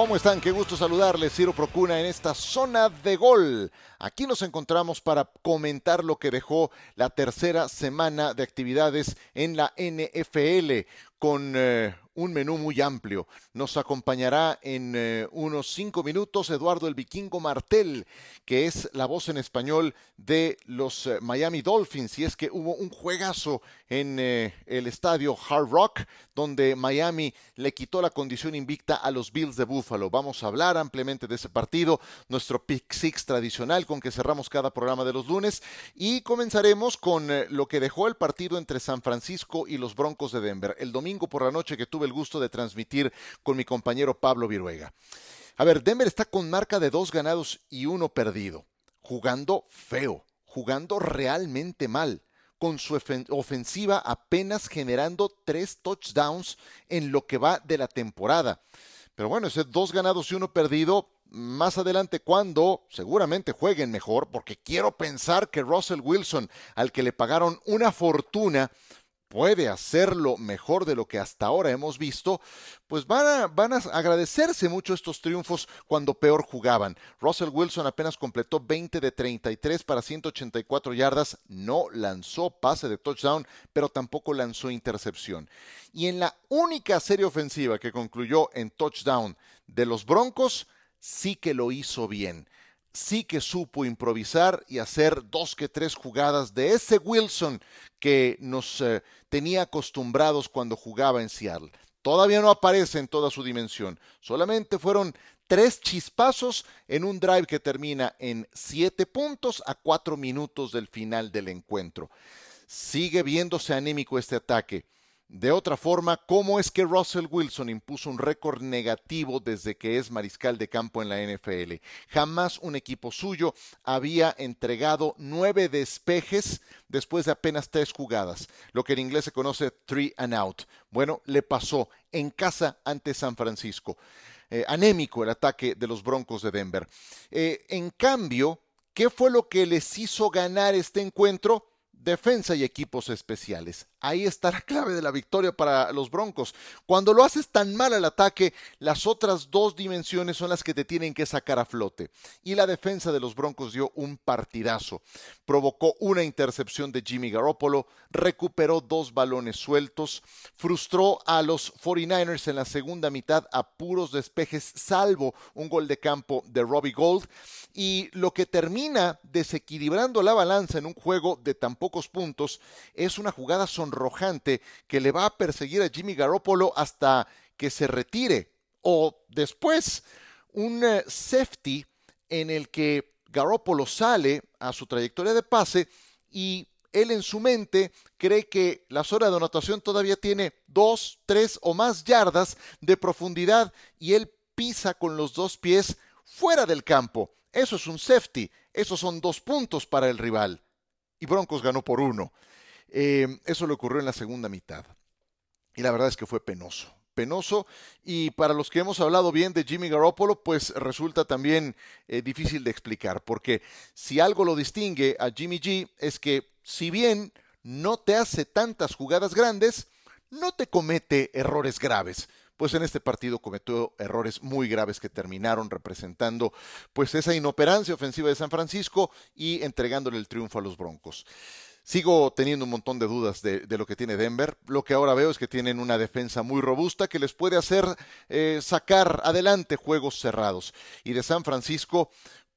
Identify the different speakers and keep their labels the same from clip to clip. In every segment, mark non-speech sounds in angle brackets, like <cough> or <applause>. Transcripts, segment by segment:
Speaker 1: ¿Cómo están? Qué gusto saludarles, Ciro Procuna, en esta zona de gol. Aquí nos encontramos para comentar lo que dejó la tercera semana de actividades en la NFL con eh, un menú muy amplio. Nos acompañará en eh, unos cinco minutos Eduardo el Vikingo Martel, que es la voz en español de los eh, Miami Dolphins. Y es que hubo un juegazo en eh, el estadio Hard Rock, donde Miami le quitó la condición invicta a los Bills de Buffalo. Vamos a hablar ampliamente de ese partido, nuestro Pick Six tradicional con que cerramos cada programa de los lunes. Y comenzaremos con lo que dejó el partido entre San Francisco y los Broncos de Denver. El domingo por la noche que tuve el gusto de transmitir con mi compañero Pablo Viruega. A ver, Denver está con marca de dos ganados y uno perdido, jugando feo, jugando realmente mal, con su ofensiva apenas generando tres touchdowns en lo que va de la temporada. Pero bueno, ese dos ganados y uno perdido, más adelante cuando seguramente jueguen mejor, porque quiero pensar que Russell Wilson, al que le pagaron una fortuna, puede hacerlo mejor de lo que hasta ahora hemos visto, pues van a, van a agradecerse mucho estos triunfos cuando peor jugaban. Russell Wilson apenas completó 20 de 33 para 184 yardas, no lanzó pase de touchdown, pero tampoco lanzó intercepción. Y en la única serie ofensiva que concluyó en touchdown de los Broncos, sí que lo hizo bien sí que supo improvisar y hacer dos que tres jugadas de ese Wilson que nos eh, tenía acostumbrados cuando jugaba en Seattle. Todavía no aparece en toda su dimensión. Solamente fueron tres chispazos en un drive que termina en siete puntos a cuatro minutos del final del encuentro. Sigue viéndose anémico este ataque. De otra forma, ¿cómo es que Russell Wilson impuso un récord negativo desde que es mariscal de campo en la NFL? Jamás un equipo suyo había entregado nueve despejes después de apenas tres jugadas, lo que en inglés se conoce three and out. Bueno, le pasó en casa ante San Francisco. Eh, anémico el ataque de los Broncos de Denver. Eh, en cambio, ¿qué fue lo que les hizo ganar este encuentro? Defensa y equipos especiales. Ahí está la clave de la victoria para los Broncos. Cuando lo haces tan mal al ataque, las otras dos dimensiones son las que te tienen que sacar a flote. Y la defensa de los Broncos dio un partidazo. Provocó una intercepción de Jimmy Garoppolo, recuperó dos balones sueltos, frustró a los 49ers en la segunda mitad a puros despejes, salvo un gol de campo de Robbie Gold. Y lo que termina desequilibrando la balanza en un juego de tan pocos puntos es una jugada sonrojante que le va a perseguir a Jimmy Garoppolo hasta que se retire. O después, un eh, safety en el que Garoppolo sale a su trayectoria de pase y él en su mente cree que la zona de anotación todavía tiene dos, tres o más yardas de profundidad y él pisa con los dos pies fuera del campo. Eso es un safety. Esos son dos puntos para el rival. Y Broncos ganó por uno. Eh, eso le ocurrió en la segunda mitad. Y la verdad es que fue penoso. Penoso. Y para los que hemos hablado bien de Jimmy Garoppolo, pues resulta también eh, difícil de explicar. Porque si algo lo distingue a Jimmy G es que si bien no te hace tantas jugadas grandes, no te comete errores graves pues en este partido cometió errores muy graves que terminaron representando pues esa inoperancia ofensiva de San Francisco y entregándole el triunfo a los Broncos. Sigo teniendo un montón de dudas de, lo que tiene Denver. Lo que ahora veo es que tienen una defensa muy robusta que les puede hacer eh, sacar adelante juegos cerrados. Y de San Francisco,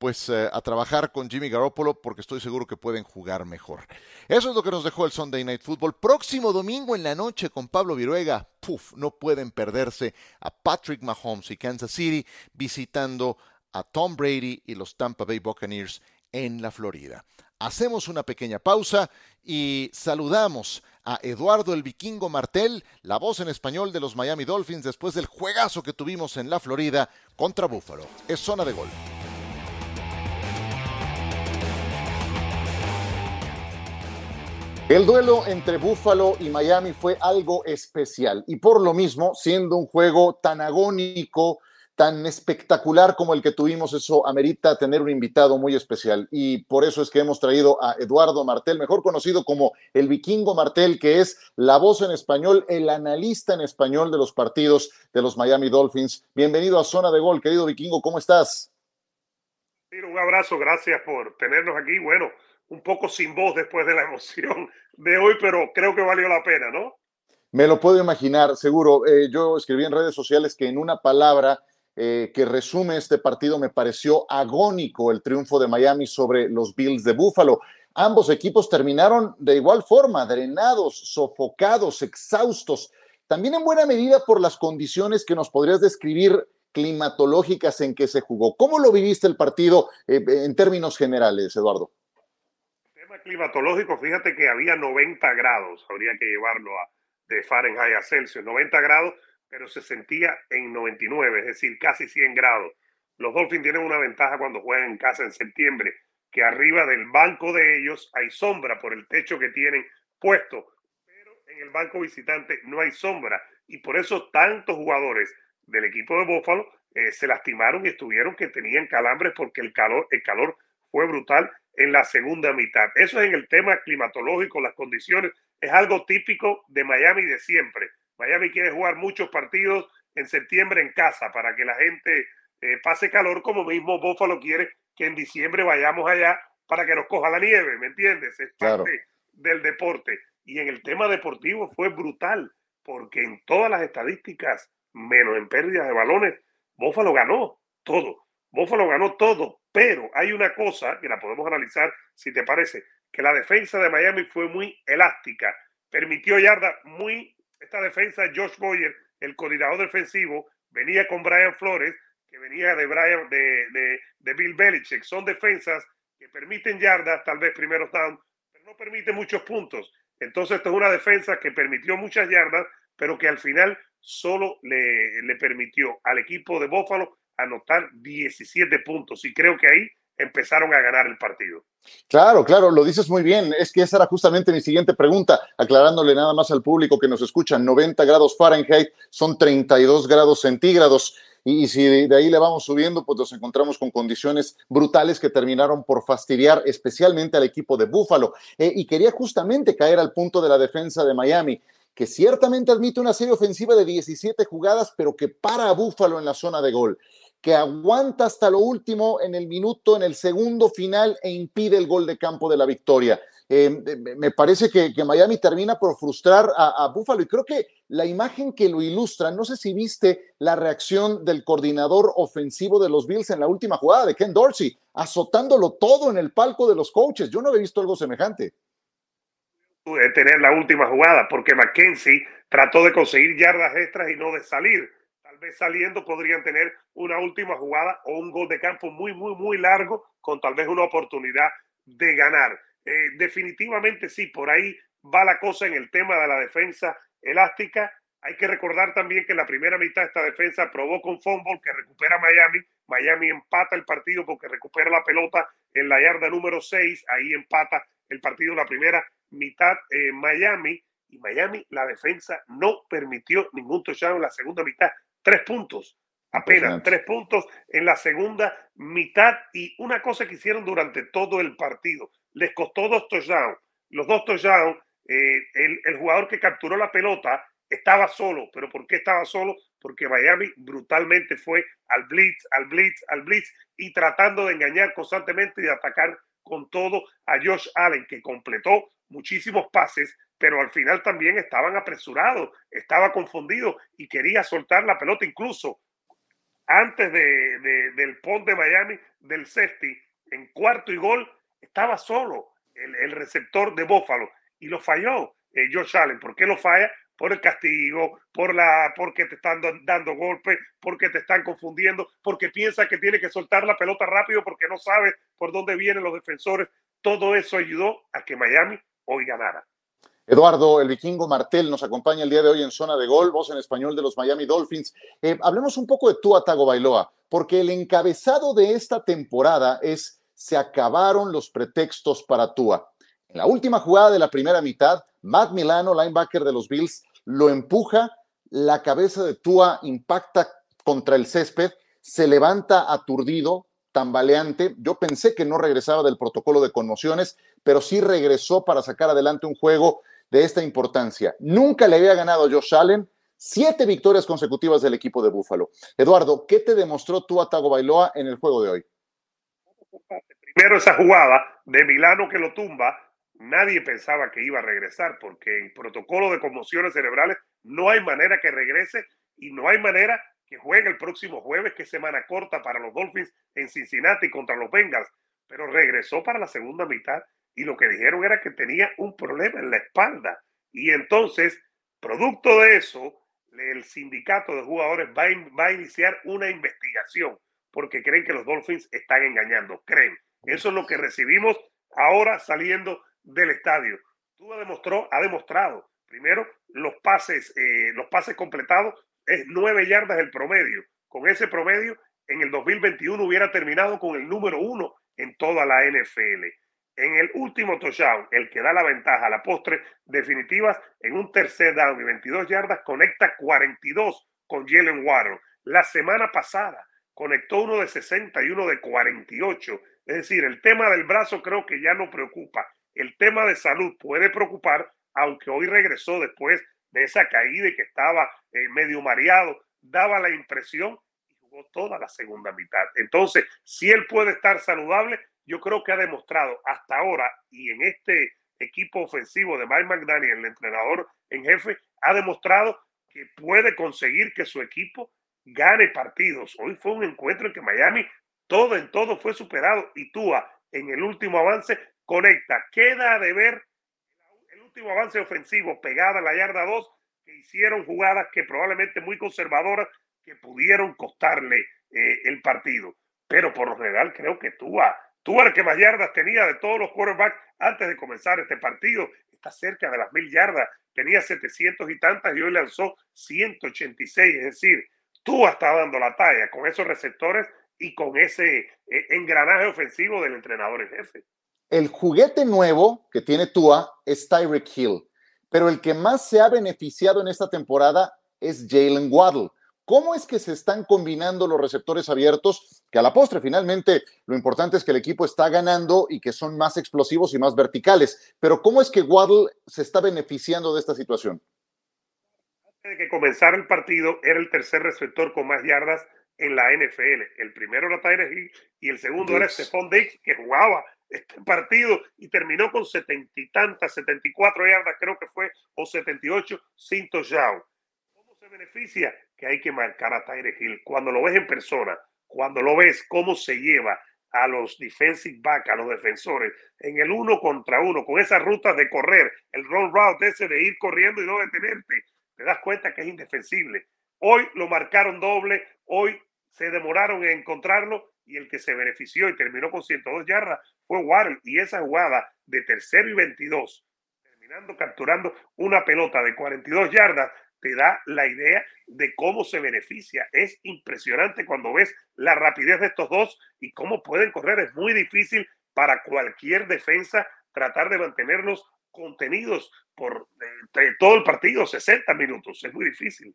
Speaker 1: pues eh, a trabajar con Jimmy Garoppolo porque estoy seguro que pueden jugar mejor. Eso es lo que nos dejó el Sunday Night Football. Próximo domingo en la noche con Pablo Viruega. Puf, no pueden perderse a Patrick Mahomes y Kansas City visitando a Tom Brady y los Tampa Bay Buccaneers en la Florida. Hacemos una pequeña pausa y saludamos a Eduardo el Vikingo Martel, la voz en español de los Miami Dolphins después del juegazo que tuvimos en la Florida contra Buffalo. Es zona de gol. El duelo entre Buffalo y Miami fue algo especial y por lo mismo, siendo un juego tan agónico,
Speaker 2: tan espectacular como el que tuvimos, eso amerita tener un invitado muy especial. Y por eso es que hemos traído a Eduardo Martel, mejor conocido como el vikingo Martel, que es la voz en español, el analista en español de los partidos de los Miami Dolphins. Bienvenido a Zona de Gol, querido vikingo, ¿cómo estás?
Speaker 3: Un abrazo, gracias por tenernos aquí. Bueno, un poco sin voz después de la <laughs> emoción de hoy, pero creo que valió la pena, ¿no?
Speaker 2: Me lo puedo imaginar, seguro. Eh, yo escribí en redes sociales que en una palabra eh, que resume este partido, me pareció agónico el triunfo de Miami sobre los Bills de Buffalo. Ambos equipos terminaron de igual forma, drenados, sofocados, exhaustos, también en buena medida por las condiciones que nos podrías describir climatológicas en que se jugó. ¿Cómo lo viviste el partido eh, en términos generales, Eduardo?
Speaker 3: Climatológico, fíjate que había 90 grados, habría que llevarlo a, de Fahrenheit a Celsius, 90 grados pero se sentía en 99, es decir, casi 100 grados. Los Dolphins tienen una ventaja cuando juegan en casa en septiembre, que arriba del banco de ellos hay sombra por el techo que tienen puesto, pero en el banco visitante no hay sombra y por eso tantos jugadores del equipo de Buffalo eh, se lastimaron y estuvieron que tenían calambres porque el calor, el calor fue brutal en la segunda mitad. Eso es en el tema climatológico, las condiciones, es algo típico de Miami de siempre. Miami quiere jugar muchos partidos en septiembre en casa para que la gente eh, pase calor, como mismo Buffalo quiere que en diciembre vayamos allá para que nos coja la nieve, ¿me entiendes? Es parte del deporte. Y en el tema deportivo fue brutal, porque en todas las estadísticas, menos en pérdidas de balones, Buffalo ganó todo. Buffalo ganó todo, pero hay una cosa que la podemos analizar, si te parece, que la defensa de Miami fue muy elástica, permitió yardas muy esta defensa, Josh Boyer, el coordinador defensivo, venía con Brian Flores, que venía de, Brian, de, de, Bill Belichick. Son defensas que permiten yardas, tal vez primeros down, pero no permiten muchos puntos. Entonces, esto es una defensa que permitió muchas yardas, pero que al final solo le, le permitió al equipo de Buffalo anotar 17 puntos. Y creo que ahí empezaron a ganar el partido.
Speaker 2: Claro, claro, lo dices muy bien. Es que esa era justamente mi siguiente pregunta, aclarándole nada más al público que nos escucha. 90 grados Fahrenheit son 32 grados centígrados. Y, si de, ahí le vamos subiendo, pues nos encontramos con condiciones brutales que terminaron por fastidiar especialmente al equipo de Búfalo. Eh, y quería justamente caer al punto de la defensa de Miami que ciertamente admite una serie ofensiva de 17 jugadas, pero que para a Búfalo en la zona de gol que aguanta hasta lo último en el minuto, en el segundo final e impide el gol de campo de la victoria. Eh, me parece que, Miami termina por frustrar a, a Buffalo y creo que la imagen que lo ilustra, no sé si viste la reacción del coordinador ofensivo de los Bills en la última jugada de Ken Dorsey, azotándolo todo en el palco de los coaches. Yo no había visto algo semejante.
Speaker 3: Tener la última jugada, porque McKenzie trató de conseguir yardas extras y no de salir saliendo podrían tener una última jugada o un gol de campo muy, muy, muy largo con tal vez una oportunidad de ganar. Eh, definitivamente sí, por ahí va la cosa en el tema de la defensa elástica. Hay que recordar también que en la primera mitad esta defensa probó con fumble que recupera Miami. Miami empata el partido porque recupera la pelota en la yarda número 6. Ahí empata el partido en la primera mitad eh, Miami. Y Miami, la defensa no permitió ningún touchdown en la segunda mitad. Tres puntos, apenas tres puntos en la segunda mitad y una cosa que hicieron durante todo el partido. Les costó dos touchdowns. Los dos touchdowns, eh, el, el jugador que capturó la pelota estaba solo. ¿Pero por qué estaba solo? Porque Miami brutalmente fue al blitz, al blitz, al blitz y tratando de engañar constantemente y de atacar con todo a Josh Allen, que completó muchísimos pases, pero al final también estaban apresurados, estaba confundido y quería soltar la pelota incluso antes de, del pont de Miami, del safety, en cuarto y gol, estaba solo el, receptor de Buffalo y lo falló eh, Josh Allen. ¿Por qué lo falla? Por el castigo, por la, porque te están dando golpes, porque te están confundiendo, porque piensa que tiene que soltar la pelota rápido porque no sabe por dónde vienen los defensores. Todo eso ayudó a que Miami hoy ganara.
Speaker 2: Eduardo, el vikingo Martel, nos acompaña el día de hoy en Zona de Gol, voz en español de los Miami Dolphins. Eh, hablemos un poco de Tua Tagovailoa, porque el encabezado de esta temporada es se acabaron los pretextos para Tua. En la última jugada de la primera mitad, Matt Milano, linebacker de los Bills, lo empuja, la cabeza de Tua impacta contra el césped se levanta aturdido, tambaleante. Yo pensé que no regresaba del protocolo de conmociones, pero sí regresó para sacar adelante un juego de esta importancia. Nunca le había ganado a Josh Allen. Siete victorias consecutivas del equipo de Búfalo. Eduardo, ¿qué te demostró tú a Tago Bailoa en el juego de hoy?
Speaker 3: Primero esa jugada de Milano que lo tumba, nadie pensaba que iba a regresar porque en protocolo de conmociones cerebrales no hay manera que regrese y no hay manera que juegue el próximo jueves, que es semana corta para los Dolphins en Cincinnati contra los Bengals, pero regresó para la segunda mitad y lo que dijeron era que tenía un problema en la espalda. Y entonces, producto de eso, el sindicato de jugadores va a, iniciar una investigación porque creen que los Dolphins están engañando, creen. Eso es lo que recibimos ahora saliendo del estadio. Tú demostró, ha demostrado, primero, los pases, eh, los pases completados es nueve yardas el promedio. Con ese promedio, en el 2021 hubiera terminado con el número uno en toda la NFL. En el último touchdown, el que da la ventaja a la postre definitivas, en un tercer down y 22 yardas, conecta 42 con Jalen Waddle. La semana pasada conectó uno de 60 y uno de 48. Es decir, el tema del brazo creo que ya no preocupa. El tema de salud puede preocupar, aunque hoy regresó después de esa caída que estaba eh, medio mareado, daba la impresión y jugó toda la segunda mitad. Entonces, si él puede estar saludable, yo creo que ha demostrado hasta ahora y en este equipo ofensivo de Mike McDaniel, el entrenador en jefe, ha demostrado que puede conseguir que su equipo gane partidos. Hoy fue un encuentro en que Miami todo en todo fue superado y Tua en el último avance conecta. Queda de ver último avance ofensivo pegada a la yarda 2, que hicieron jugadas que probablemente muy conservadoras que pudieron costarle eh, el partido. Pero por lo general creo que Tua, Tua el que más yardas tenía de todos los quarterbacks antes de comenzar este partido, está cerca de las mil yardas, tenía 700 y tantas y hoy lanzó 186, es decir, Tua está dando la talla con esos receptores y con ese eh, engranaje ofensivo del entrenador en jefe.
Speaker 2: El juguete nuevo que tiene Tua es Tyreek Hill, pero el que más se ha beneficiado en esta temporada es Jalen Waddle. ¿Cómo es que se están combinando los receptores abiertos? Que a la postre, finalmente, lo importante es que el equipo está ganando y que son más explosivos y más verticales. Pero ¿cómo es que Waddle se está beneficiando de esta situación?
Speaker 3: Antes de que comenzara el partido, era el tercer receptor con más yardas en la NFL. El primero era Tyreek Hill y el segundo era Stephon Diggs, que jugaba este partido y terminó con setenta y tantas, 74 yardas, creo que fue, o 78 sin touchdown. ¿Cómo se beneficia? Que hay que marcar a Tyre Hill. Cuando lo ves en persona, cuando lo ves cómo se lleva a los defensive back, a los defensores, en el uno contra uno, con esas rutas de correr, el roll route ese de ir corriendo y no detenerte, te das cuenta que es indefensible. Hoy lo marcaron doble, hoy se demoraron en encontrarlo y el que se benefició y terminó con 102 yardas fue Warren. Y esa jugada de tercero y 22, terminando capturando una pelota de 42 yardas, te da la idea de cómo se beneficia. Es impresionante cuando ves la rapidez de estos dos y cómo pueden correr. Es muy difícil para cualquier defensa tratar de mantenerlos contenidos por eh, todo el partido, 60 minutos. Es muy difícil.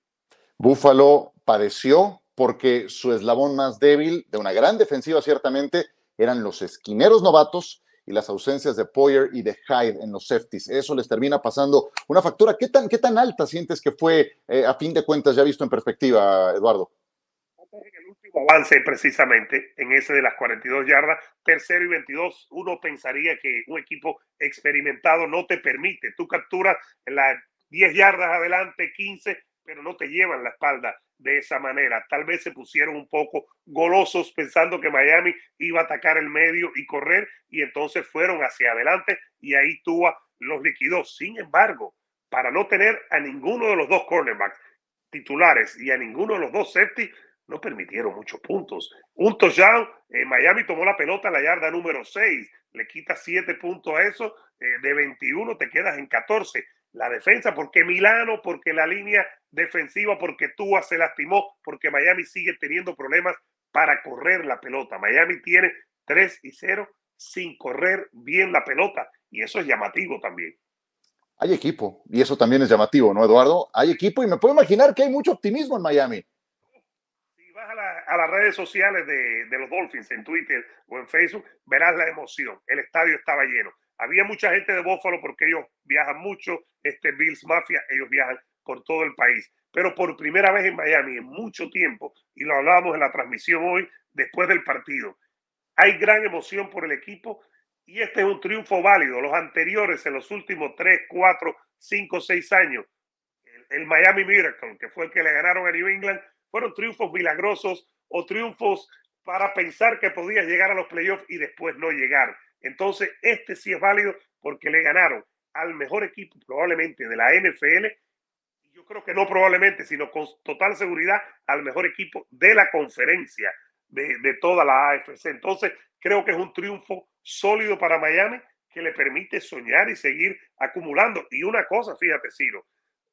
Speaker 2: Búfalo padeció porque su eslabón más débil de una gran defensiva ciertamente eran los esquineros novatos y las ausencias de Poyer y de Hyde en los safeties. Eso les termina pasando una factura. ¿Qué tan, qué tan alta sientes que fue, eh, a fin de cuentas, ya visto en perspectiva, Eduardo?
Speaker 3: En el último avance, precisamente, en ese de las 42 yardas, tercero y 22, uno pensaría que un equipo experimentado no te permite. Tú capturas las 10 yardas adelante, 15, pero no te llevan la espalda de esa manera. Tal vez se pusieron un poco golosos pensando que Miami iba a atacar el medio y correr y entonces fueron hacia adelante y ahí Tua los liquidó. Sin embargo, para no tener a ninguno de los dos cornerbacks titulares y a ninguno de los dos safety, no permitieron muchos puntos. Un touchdown, eh, Miami tomó la pelota a la yarda número 6, le quita 7 puntos a eso, eh, de 21 te quedas en 14 la defensa, porque Milano, porque la línea defensiva, porque Tua se lastimó, porque Miami sigue teniendo problemas para correr la pelota. Miami tiene 3 y 0 sin correr bien la pelota y eso es llamativo también.
Speaker 2: Hay equipo y eso también es llamativo, ¿no, Eduardo? Hay equipo y me puedo imaginar que hay mucho optimismo en Miami.
Speaker 3: Si vas a la, a las redes sociales de, de, los Dolphins en Twitter o en Facebook, verás la emoción. El estadio estaba lleno. Había mucha gente de Buffalo porque ellos viajan mucho, este Bills Mafia, ellos viajan por todo el país. Pero por primera vez en Miami en mucho tiempo, y lo hablábamos en la transmisión hoy, después del partido, hay gran emoción por el equipo y este es un triunfo válido. Los anteriores, en los últimos 3, 4, 5, 6 años, el, el Miami Miracle, que fue el que le ganaron a New England, fueron triunfos milagrosos o triunfos para pensar que podía llegar a los playoffs y después no llegar. Entonces, este sí es válido porque le ganaron al mejor equipo probablemente de la NFL. Yo creo que no probablemente, sino con total seguridad al mejor equipo de la conferencia de, de toda la AFC. Entonces, creo que es un triunfo sólido para Miami que le permite soñar y seguir acumulando. Y una cosa, fíjate, Ciro,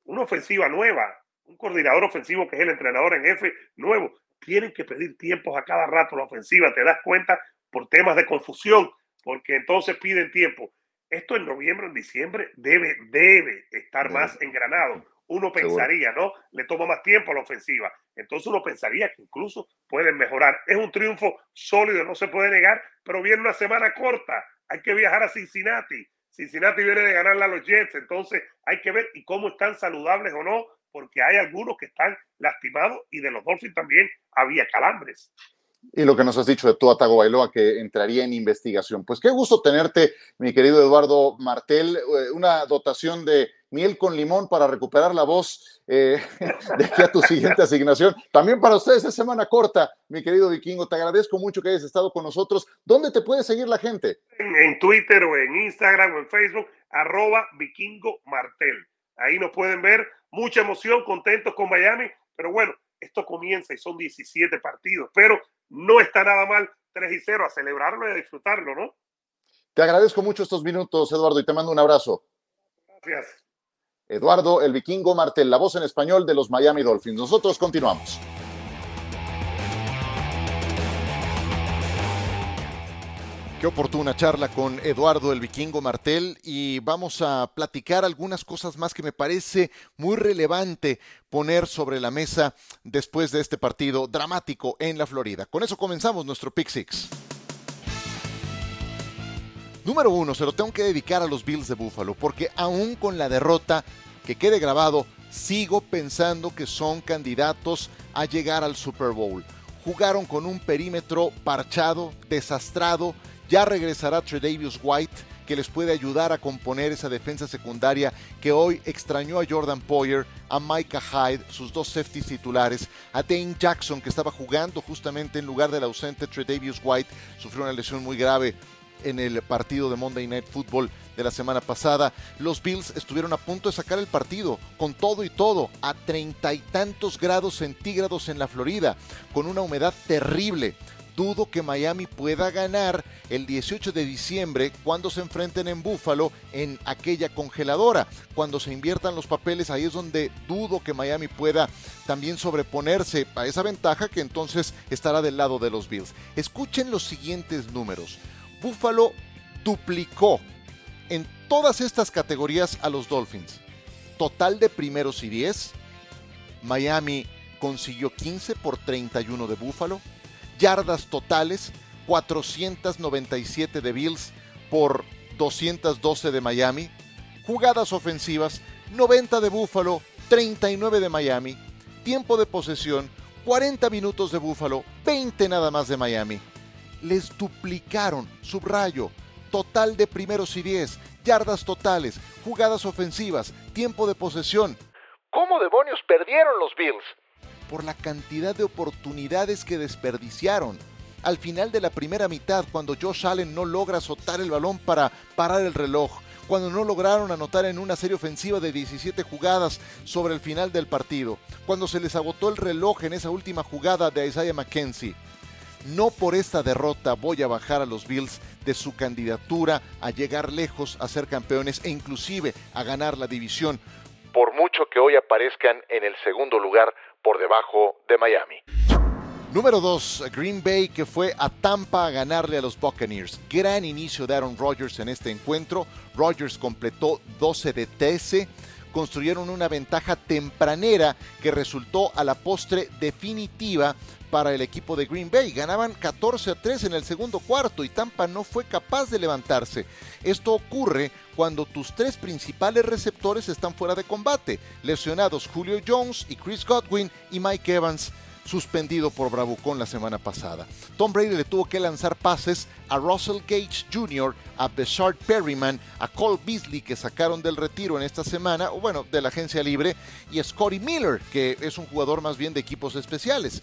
Speaker 3: una ofensiva nueva, un coordinador ofensivo que es el entrenador en jefe nuevo, tienen que pedir tiempos a cada rato la ofensiva, te das cuenta por temas de confusión, porque entonces piden tiempo. Esto en noviembre, en diciembre, debe, debe estar más engranado. Uno pensaría, ¿no? Le toma más tiempo a la ofensiva. Entonces uno pensaría que incluso pueden mejorar. Es un triunfo sólido, no se puede negar, pero viene una semana corta. Hay que viajar a Cincinnati. Cincinnati viene de ganarle a los Jets, entonces hay que ver y cómo están saludables o no, porque hay algunos que están lastimados y de los Dolphins también había calambres.
Speaker 1: Y lo que nos has dicho de Tua Tagovailoa que entraría en investigación. Pues qué gusto tenerte, mi querido Eduardo Martel, eh, una dotación de miel con limón para recuperar la voz eh, <laughs> de aquí a tu siguiente asignación. También para ustedes es semana corta, mi querido Vikingo. Te agradezco mucho que hayas estado con nosotros. ¿Dónde te puede seguir la gente?
Speaker 3: En, en Twitter o en Instagram o en Facebook, arroba Vikingo Martel. Ahí nos pueden ver. Mucha emoción, contentos con Miami. Pero bueno, esto comienza y son 17 partidos. Pero no está nada mal 3 y 0 a celebrarlo y a disfrutarlo, ¿no?
Speaker 1: Te agradezco mucho estos minutos, Eduardo, y te mando un abrazo.
Speaker 3: Gracias.
Speaker 1: Eduardo el Vikingo Martel, la voz en español de los Miami Dolphins. Nosotros continuamos. Qué oportuna charla con Eduardo el Vikingo Martel y vamos a platicar algunas cosas más que me parece muy relevante poner sobre la mesa después de este partido dramático en la Florida. Con eso comenzamos nuestro Pick Six. Número uno, se lo tengo que dedicar a los Bills de Buffalo, porque aún con la derrota, que quede grabado, sigo pensando que son candidatos a llegar al Super Bowl. Jugaron con un perímetro parchado, desastrado, ya regresará Tredavious White, que les puede ayudar a componer esa defensa secundaria que hoy extrañó a Jordan Poyer, a Micah Hyde, sus dos safeties titulares, a Dane Jackson, que estaba jugando justamente en lugar del ausente Tredavious White, sufrió una lesión muy grave en el partido de Monday Night Football de la semana pasada. Los Bills estuvieron a punto de sacar el partido con todo y todo a treinta y tantos grados centígrados en la Florida, con una humedad terrible. Dudo que Miami pueda ganar el 18 de diciembre cuando se enfrenten en Búfalo en aquella congeladora. Cuando se inviertan los papeles, ahí es donde dudo que Miami pueda también sobreponerse a esa ventaja que entonces estará del lado de los Bills. Escuchen los siguientes números. Buffalo duplicó en todas estas categorías a los Dolphins. Total de primeros y 10. Miami consiguió 15 por 31 de Buffalo. Yardas totales 497 de Bills por 212 de Miami. Jugadas ofensivas 90 de Buffalo, 39 de Miami. Tiempo de posesión 40 minutos de Buffalo, 20 nada más de Miami les duplicaron, subrayo, total de primeros y 10, yardas totales, jugadas ofensivas, tiempo de posesión.
Speaker 4: ¿Cómo demonios perdieron los Bills?
Speaker 1: Por la cantidad de oportunidades que desperdiciaron. Al final de la primera mitad, cuando Josh Allen no logra azotar el balón para parar el reloj, cuando no lograron anotar en una serie ofensiva de 17 jugadas sobre el final del partido, cuando se les agotó el reloj en esa última jugada de Isaiah McKenzie. No por esta derrota voy a bajar a los Bills de su candidatura a llegar lejos, a ser campeones e inclusive a ganar la división.
Speaker 4: Por mucho que hoy aparezcan en el segundo lugar por debajo de Miami.
Speaker 1: Número 2, Green Bay que fue a Tampa a ganarle a los Buccaneers. Gran inicio de Aaron Rodgers en este encuentro. Rodgers completó 12 de 13 construyeron una ventaja tempranera que resultó a la postre definitiva para el equipo de Green Bay. Ganaban 14 a 3 en el segundo cuarto y Tampa no fue capaz de levantarse. Esto ocurre cuando tus tres principales receptores están fuera de combate, lesionados Julio Jones y Chris Godwin y Mike Evans suspendido por Bravucón la semana pasada. Tom Brady le tuvo que lanzar pases a Russell Gage Jr., a Beshard Perryman, a Cole Beasley que sacaron del retiro en esta semana, o bueno, de la agencia libre, y a Scotty Miller, que es un jugador más bien de equipos especiales.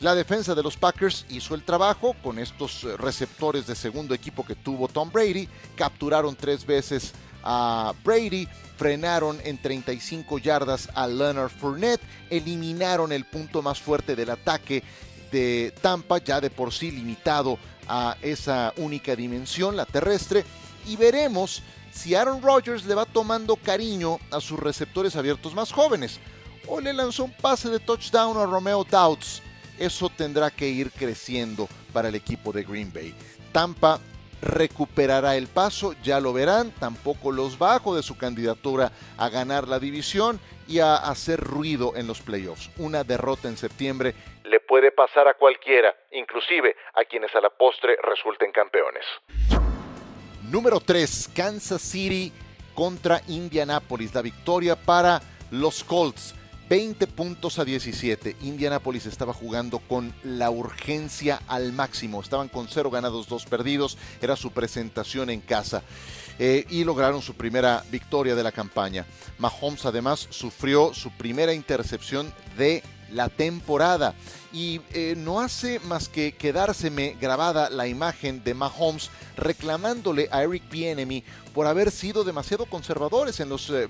Speaker 1: La defensa de los Packers hizo el trabajo con estos eh, receptores de segundo equipo que tuvo Tom Brady. Capturaron tres veces a Brady, frenaron en 35 yardas a Leonard Fournette, eliminaron el punto más fuerte del ataque de Tampa, ya de por sí limitado a esa única dimensión, la terrestre, y veremos si Aaron Rodgers le va tomando cariño a sus receptores abiertos más jóvenes o le lanzó un pase de touchdown a Romeo Doubts. Eso tendrá que ir creciendo para el equipo de Green Bay. Tampa recuperará el paso, ya lo verán, tampoco los bajo de su candidatura a ganar la división y a hacer ruido en los playoffs. Una derrota en septiembre
Speaker 4: le puede pasar a cualquiera, inclusive a quienes a la postre resulten campeones.
Speaker 1: Número 3, Kansas City contra Indianapolis. La victoria para los Colts. 20 puntos a 17. Indianapolis estaba jugando con la urgencia al máximo. Estaban con 0 ganados, 2 perdidos. Era su presentación en casa. Eh, y lograron su primera victoria de la campaña. Mahomes además sufrió su primera intercepción de la temporada. Y eh, no hace más que quedárseme grabada la imagen de Mahomes reclamándole a Eric Bienemy por haber sido demasiado conservadores en los eh,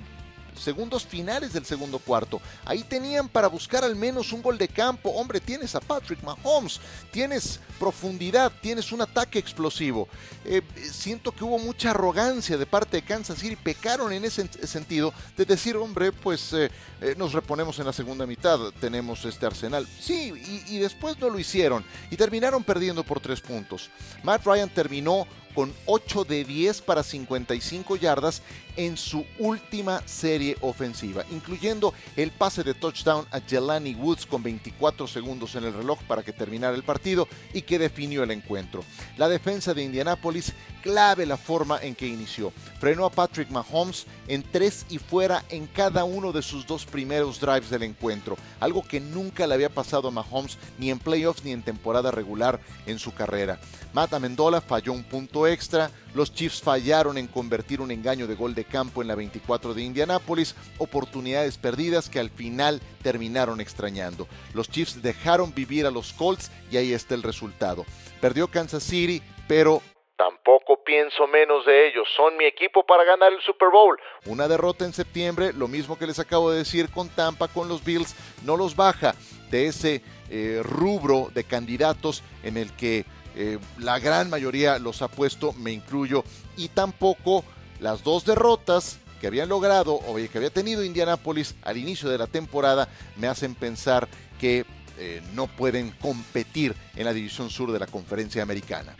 Speaker 1: segundos finales del segundo cuarto. Ahí tenían para buscar al menos un gol de campo. Hombre, tienes a Patrick Mahomes, tienes profundidad, tienes un ataque explosivo. Eh, siento que hubo mucha arrogancia de parte de Kansas City, pecaron en ese sentido de decir, hombre, pues eh, eh, nos reponemos en la segunda mitad, tenemos este arsenal. Sí, y, y después no lo hicieron y terminaron perdiendo por tres puntos. Matt Ryan terminó con 8 de 10 para 55 yardas en su última serie ofensiva, incluyendo el pase de touchdown a Jelani Woods con 24 segundos en el reloj para que terminara el partido y que definió el encuentro. La defensa de Indianápolis clave la forma en que inició. Frenó a Patrick Mahomes en tres y fuera en cada uno de sus dos primeros drives del encuentro, algo que nunca le había pasado a Mahomes ni en playoffs ni en temporada regular en su carrera. Matt Amendola falló un punto extra, los Chiefs fallaron en convertir un engaño de gol de campo en la 24 de Indianápolis, oportunidades perdidas que al final terminaron extrañando. Los Chiefs dejaron vivir a los Colts y ahí está el resultado. Perdió Kansas City, pero
Speaker 4: Tampoco pienso menos de ellos, son mi equipo para ganar el Super Bowl.
Speaker 1: Una derrota en septiembre, lo mismo que les acabo de decir con Tampa, con los Bills, no los baja de ese eh, rubro de candidatos en el que eh, la gran mayoría los ha puesto, me incluyo, y tampoco las dos derrotas que habían logrado o que había tenido Indianapolis al inicio de la temporada me hacen pensar que eh, no pueden competir en la división sur de la conferencia americana.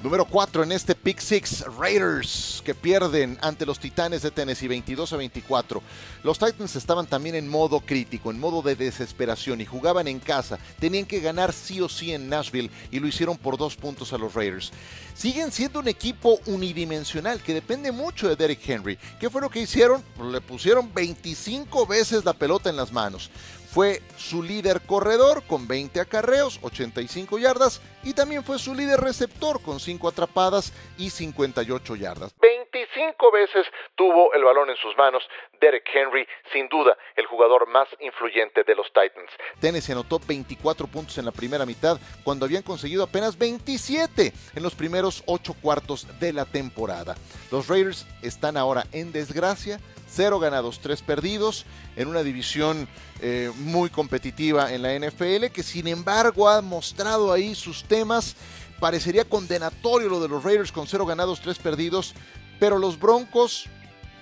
Speaker 1: Número 4 en este Pick Six, Raiders, que pierden ante los Titanes de Tennessee 22 a 24. Los Titans estaban también en modo crítico, en modo de desesperación y jugaban en casa. Tenían que ganar sí o sí en Nashville y lo hicieron por dos puntos a los Raiders. Siguen siendo un equipo unidimensional que depende mucho de Derrick Henry. ¿Qué fue lo que hicieron? Le pusieron 25 veces la pelota en las manos. Fue su líder corredor con 20 acarreos, 85 yardas y también fue su líder receptor con 5 atrapadas y 58 yardas.
Speaker 4: 25 veces tuvo el balón en sus manos Derek Henry, sin duda el jugador más influyente de los Titans.
Speaker 1: Tennessee anotó 24 puntos en la primera mitad cuando habían conseguido apenas 27 en los primeros 8 cuartos de la temporada. Los Raiders están ahora en desgracia 0 ganados, 3 perdidos, en una división eh, muy competitiva en la NFL, que sin embargo ha mostrado ahí sus temas. Parecería condenatorio lo de los Raiders con 0 ganados, 3 perdidos, pero los Broncos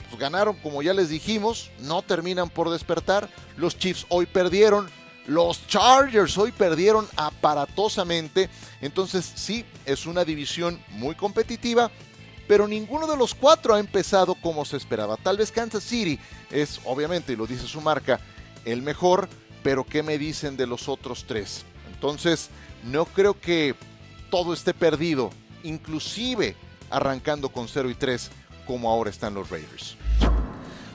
Speaker 1: pues, ganaron, como ya les dijimos, no terminan por despertar. Los Chiefs hoy perdieron. Los Chargers hoy perdieron aparatosamente. Entonces sí, es una división muy competitiva, pero ninguno de los cuatro ha empezado como se esperaba. Tal vez Kansas City es, obviamente, y lo dice su marca, el mejor, pero ¿qué me dicen de los otros tres? Entonces, no creo que todo esté perdido, inclusive arrancando con 0 y 3 como ahora están los Raiders.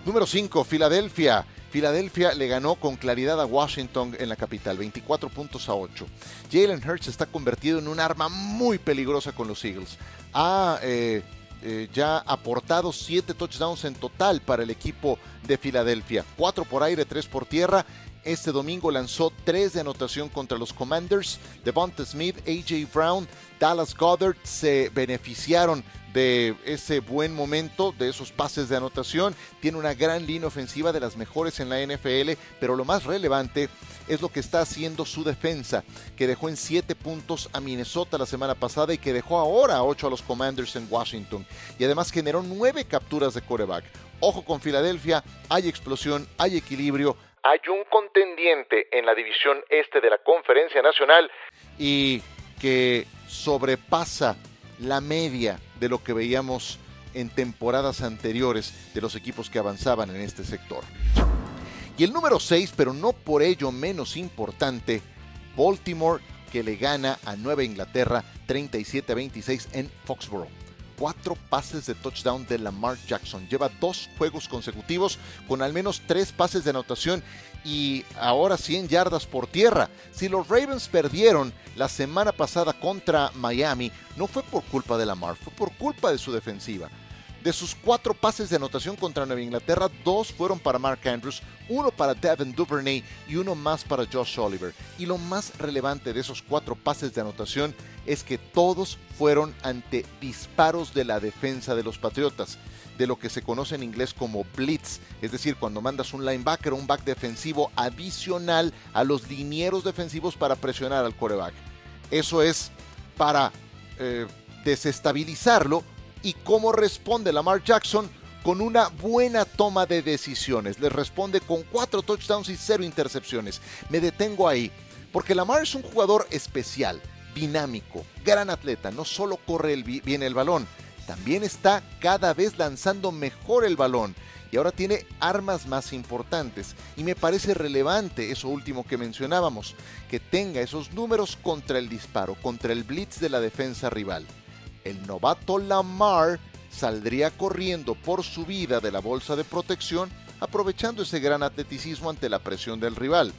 Speaker 1: Número 5, Filadelfia. Filadelfia le ganó con claridad a Washington en la capital, 24 puntos a 8. Jalen Hurts está convertido en un arma muy peligrosa con los Eagles. Ha eh, eh, ya aportado 7 touchdowns en total para el equipo de Filadelfia, 4 por aire, 3 por tierra. Este domingo lanzó 3 de anotación contra los Commanders. Devonta Smith, AJ Brown, Dallas Goddard se beneficiaron de ese buen momento, de esos pases de anotación. Tiene una gran línea ofensiva de las mejores en la NFL, pero lo más relevante es lo que está haciendo su defensa, que dejó en 7 puntos a Minnesota la semana pasada y que dejó ahora a 8 a los Commanders en Washington. Y además generó 9 capturas de coreback. Ojo con Filadelfia, hay explosión, hay equilibrio.
Speaker 4: Hay un contendiente en la división este de la Conferencia Nacional.
Speaker 1: Y que sobrepasa la media de lo que veíamos en temporadas anteriores de los equipos que avanzaban en este sector. Y el número 6, pero no por ello menos importante, Baltimore que le gana a Nueva Inglaterra 37 26 en Foxborough. Cuatro pases de touchdown de Lamar Jackson. Lleva dos juegos consecutivos con al menos tres pases de anotación y ahora 100 yardas por tierra. Si los Ravens perdieron la semana pasada contra Miami, no fue por culpa de Lamar, fue por culpa de su defensiva. De sus cuatro pases de anotación contra Nueva Inglaterra, dos fueron para Mark Andrews, uno para Devin Duvernay y uno más para Josh Oliver. Y lo más relevante de esos cuatro pases de anotación es que todos fueron ante disparos de la defensa de los Patriotas, de lo que se conoce en inglés como blitz, es decir, cuando mandas un linebacker o un back defensivo adicional a los linieros defensivos para presionar al coreback. Eso es para eh, desestabilizarlo y cómo responde Lamar Jackson con una buena toma de decisiones. Le responde con cuatro touchdowns y cero intercepciones. Me detengo ahí, porque Lamar es un jugador especial, dinámico, gran atleta. No solo corre bien el balón, también está cada vez lanzando mejor el balón. Y ahora tiene armas más importantes. Y me parece relevante eso último que mencionábamos, que tenga esos números contra el disparo, contra el blitz de la defensa rival el novato Lamar saldría corriendo por su vida de la bolsa de protección, aprovechando ese gran atleticismo ante la presión del rival.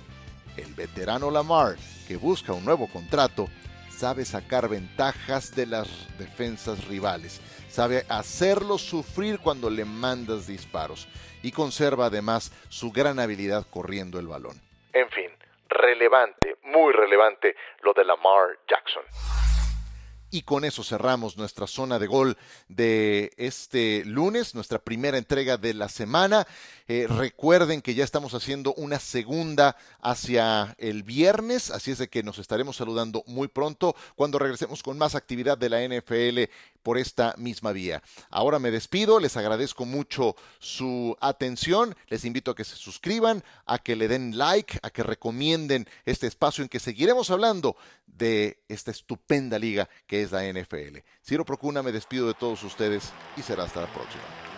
Speaker 1: El veterano Lamar, que busca un nuevo contrato, sabe sacar ventajas de las defensas rivales, sabe hacerlos sufrir cuando le mandas disparos y conserva además su gran habilidad corriendo el balón.
Speaker 4: En fin, relevante, muy relevante lo de Lamar Jackson.
Speaker 1: Y con eso cerramos nuestra zona de gol de este lunes, nuestra primera entrega de la semana. Eh, recuerden que ya estamos haciendo una segunda hacia el viernes, así es de que nos estaremos saludando muy pronto cuando regresemos con más actividad de la NFL por esta misma vía. Ahora me despido, les agradezco mucho su atención, les invito a que se suscriban, a que le den like, a que recomienden este espacio en que seguiremos hablando de esta estupenda liga que es la NFL. Ciro Procuna, me despido de todos ustedes y será hasta la próxima.